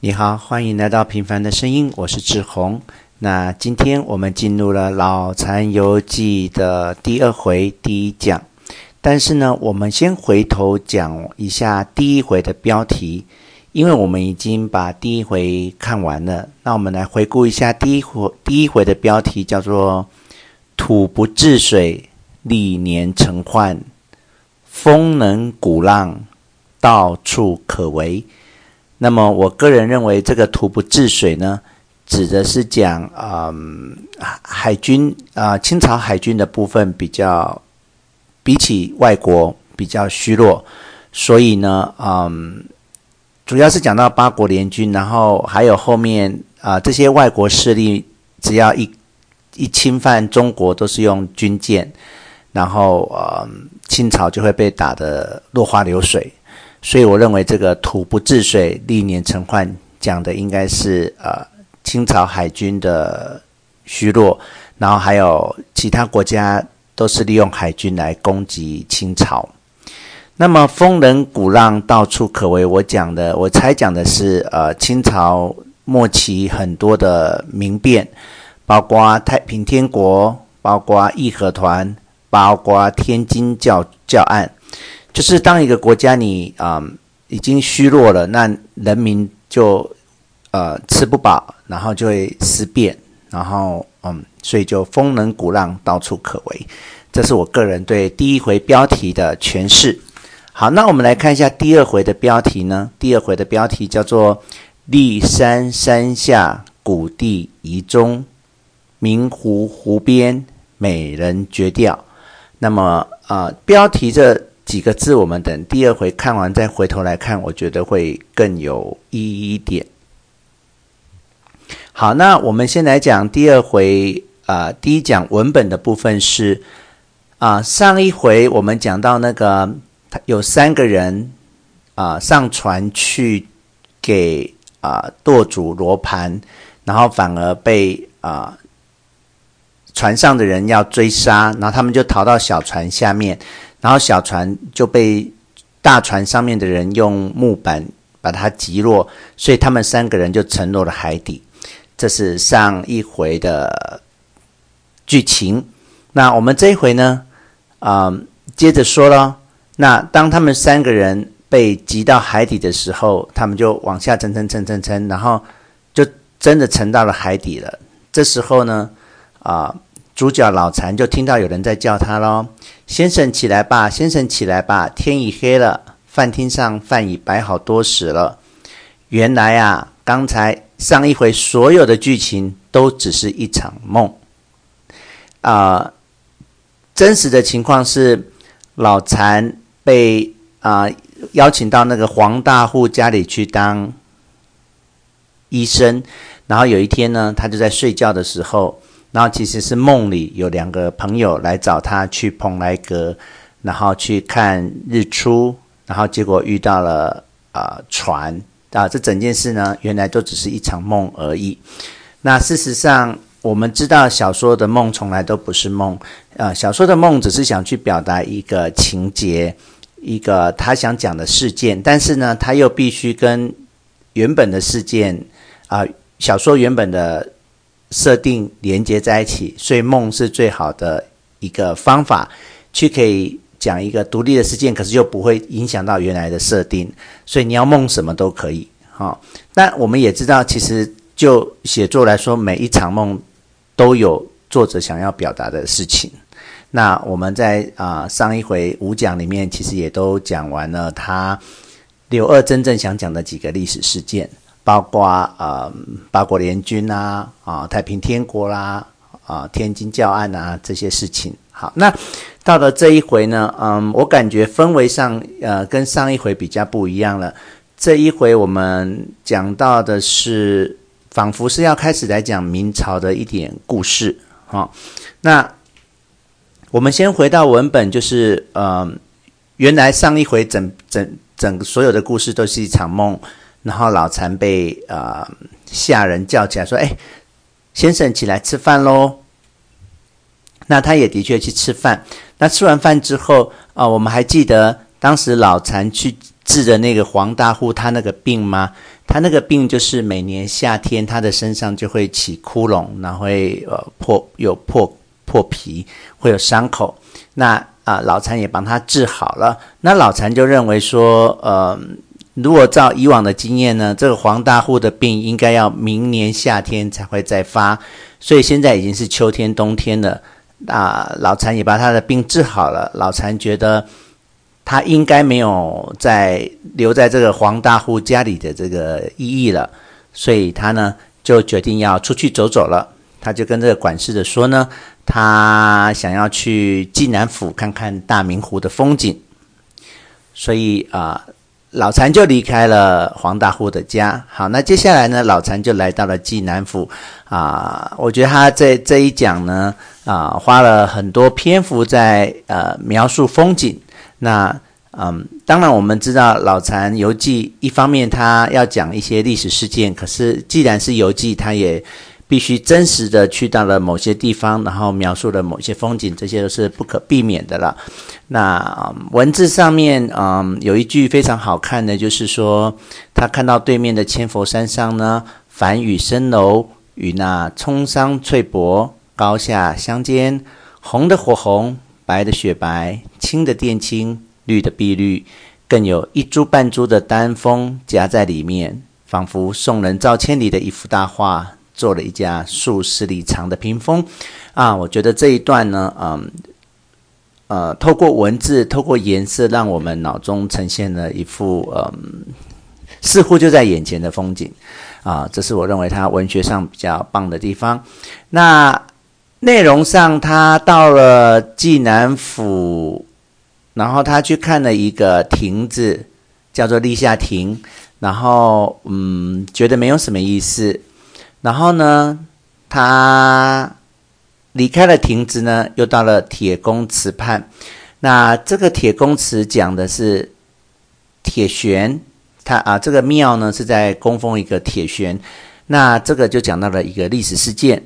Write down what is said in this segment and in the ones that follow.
你好，欢迎来到平凡的声音，我是志宏。那今天我们进入了《老残游记》的第二回第一讲，但是呢，我们先回头讲一下第一回的标题，因为我们已经把第一回看完了。那我们来回顾一下第一回，第一回的标题叫做“土不治水，历年成患；风能鼓浪，到处可为。”那么，我个人认为，这个“土不治水”呢，指的是讲，嗯，海军啊、清朝海军的部分比较比起外国比较虚弱，所以呢，嗯，主要是讲到八国联军，然后还有后面啊、这些外国势力只要一一侵犯中国，都是用军舰，然后嗯，清朝就会被打得落花流水。所以我认为这个“土不治水，历年成患”讲的应该是呃清朝海军的虚弱，然后还有其他国家都是利用海军来攻击清朝。那么“风能鼓浪，到处可为”，我讲的我猜讲的是呃清朝末期很多的民变，包括太平天国，包括义和团，包括天津教教案。就是当一个国家你啊、已经虚弱了，那人民就呃吃不饱，然后就会思变，然后嗯，所以就风能鼓浪，到处可为。这是我个人对第一回标题的诠释。好，那我们来看一下第二回的标题呢？第二回的标题叫做“骊山山下古地遗踪，明湖湖边美人绝调”。那么啊、标题这。几个字，我们等第二回看完再回头来看，我觉得会更有意义一点。好，那我们先来讲第二回啊、呃，第一讲文本的部分是啊、上一回我们讲到那个有三个人啊、上船去给啊、舵主罗盘，然后反而被啊、船上的人要追杀，然后他们就逃到小船下面。然后小船就被大船上面的人用木板把它击落，所以他们三个人就沉落了海底。这是上一回的剧情。那我们这一回呢，啊、接着说了。那当他们三个人被击到海底的时候，他们就往下沉沉沉沉沉，然后就真的沉到了海底了。这时候呢，啊、主角老残就听到有人在叫他喽：“先生起来吧，先生起来吧，天已黑了，饭厅上饭已摆好多时了。”原来啊，刚才上一回所有的剧情都只是一场梦。啊、真实的情况是，老残被啊、邀请到那个黄大户家里去当医生，然后有一天呢，他就在睡觉的时候。然后其实是梦里有两个朋友来找他去蓬莱阁，然后去看日出，然后结果遇到了啊、船啊，这整件事呢，原来都只是一场梦而已。那事实上，我们知道小说的梦从来都不是梦，呃，小说的梦只是想去表达一个情节，一个他想讲的事件，但是呢，他又必须跟原本的事件啊、小说原本的。设定连接在一起，所以梦是最好的一个方法，去可以讲一个独立的事件，可是又不会影响到原来的设定。所以你要梦什么都可以，好。但我们也知道，其实就写作来说，每一场梦都有作者想要表达的事情。那我们在啊、上一回五讲里面，其实也都讲完了他刘二真正想讲的几个历史事件。包括呃八国联军呐啊，太平天国啦啊天津教案啊这些事情。好，那到了这一回呢，嗯，我感觉氛围上呃跟上一回比较不一样了。这一回我们讲到的是，仿佛是要开始来讲明朝的一点故事。好，那我们先回到文本，就是呃原来上一回整整整个所有的故事都是一场梦。然后老残被、呃、下人叫起来说：“哎，先生起来吃饭喽。”那他也的确去吃饭。那吃完饭之后啊、呃，我们还记得当时老残去治的那个黄大户他那个病吗？他那个病就是每年夏天他的身上就会起窟窿，然后会呃破有破破皮，会有伤口。那啊、老禅也帮他治好了。那老禅就认为说，呃，如果照以往的经验呢，这个黄大户的病应该要明年夏天才会再发，所以现在已经是秋天冬天了。啊、老禅也把他的病治好了。老禅觉得。他应该没有再留在这个黄大户家里的这个意义了，所以他呢就决定要出去走走了。他就跟这个管事的说呢，他想要去济南府看看大明湖的风景。所以啊、老禅就离开了黄大户的家。好，那接下来呢，老禅就来到了济南府啊、我觉得他这这一讲呢，啊、花了很多篇幅在呃描述风景。那嗯，当然我们知道老禅游记一方面他要讲一些历史事件，可是既然是游记，他也必须真实的去到了某些地方，然后描述了某些风景，这些都是不可避免的了。那、文字上面，嗯，有一句非常好看的，就是说他看到对面的千佛山上呢，梵语深楼与那葱桑翠柏，高下相间，红的火红。白的雪白，青的靛青，绿的碧绿，更有一株半株的丹枫夹在里面，仿佛送人造千里的一幅大画，做了一架数十里长的屏风。啊，我觉得这一段呢，嗯，呃，透过文字，透过颜色，让我们脑中呈现了一幅嗯，似乎就在眼前的风景。啊，这是我认为他文学上比较棒的地方。那。内容上，他到了济南府，然后他去看了一个亭子，叫做立夏亭，然后嗯，觉得没有什么意思。然后呢，他离开了亭子呢，又到了铁公祠畔。那这个铁公祠讲的是铁悬，他啊，这个庙呢是在供奉一个铁悬。那这个就讲到了一个历史事件。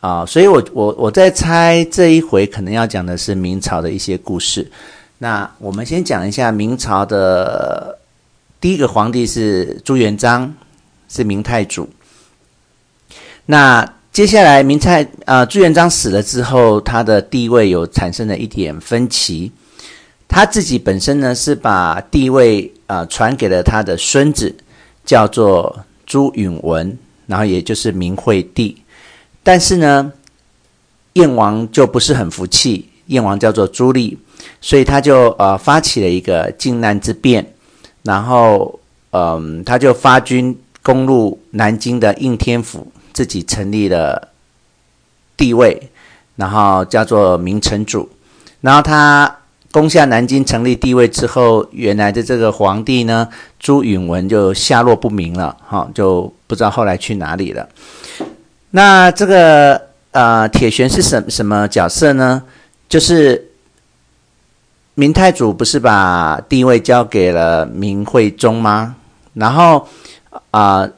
啊，所以我我我在猜这一回可能要讲的是明朝的一些故事。那我们先讲一下明朝的第一个皇帝是朱元璋，是明太祖。那接下来明太呃，朱元璋死了之后，他的地位有产生了一点分歧。他自己本身呢是把地位啊传给了他的孙子，叫做朱允文，然后也就是明惠帝。但是呢，燕王就不是很服气，燕王叫做朱棣，所以他就呃发起了一个靖难之变，然后嗯、他就发军攻入南京的应天府，自己成立了帝位，然后叫做明成祖。然后他攻下南京，成立帝位之后，原来的这个皇帝呢，朱允文就下落不明了，哈，就不知道后来去哪里了。那这个呃铁悬是什什么角色呢？就是明太祖不是把帝位交给了明惠宗吗？然后啊、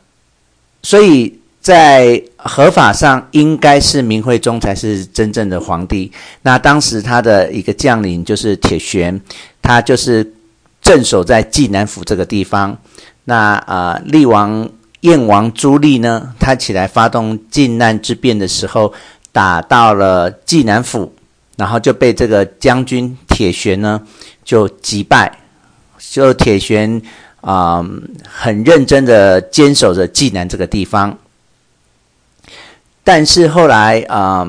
所以在合法上应该是明惠宗才是真正的皇帝。那当时他的一个将领就是铁悬，他就是镇守在济南府这个地方。那啊，厉、王。燕王朱棣呢，他起来发动靖难之变的时候，打到了济南府，然后就被这个将军铁悬呢就击败。就铁悬啊、很认真的坚守着济南这个地方。但是后来啊、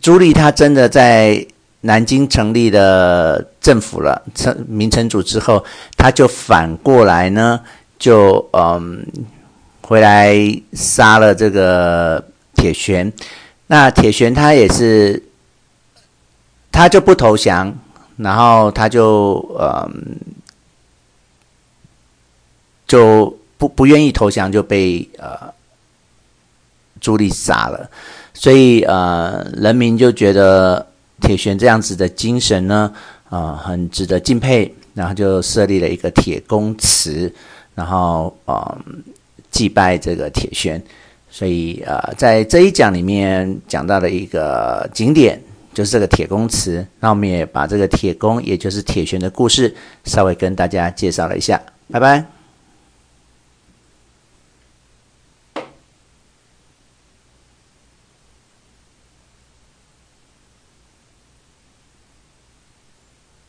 朱棣他真的在南京成立了政府了，成明成祖之后，他就反过来呢。就嗯，回来杀了这个铁悬。那铁悬他也是，他就不投降，然后他就嗯，就不不愿意投降，就被呃朱棣杀了。所以呃，人民就觉得铁悬这样子的精神呢，呃，很值得敬佩，然后就设立了一个铁公祠。然后，嗯，祭拜这个铁悬，所以，呃，在这一讲里面讲到了一个景点，就是这个铁公祠。那我们也把这个铁公，也就是铁玄的故事，稍微跟大家介绍了一下。拜拜。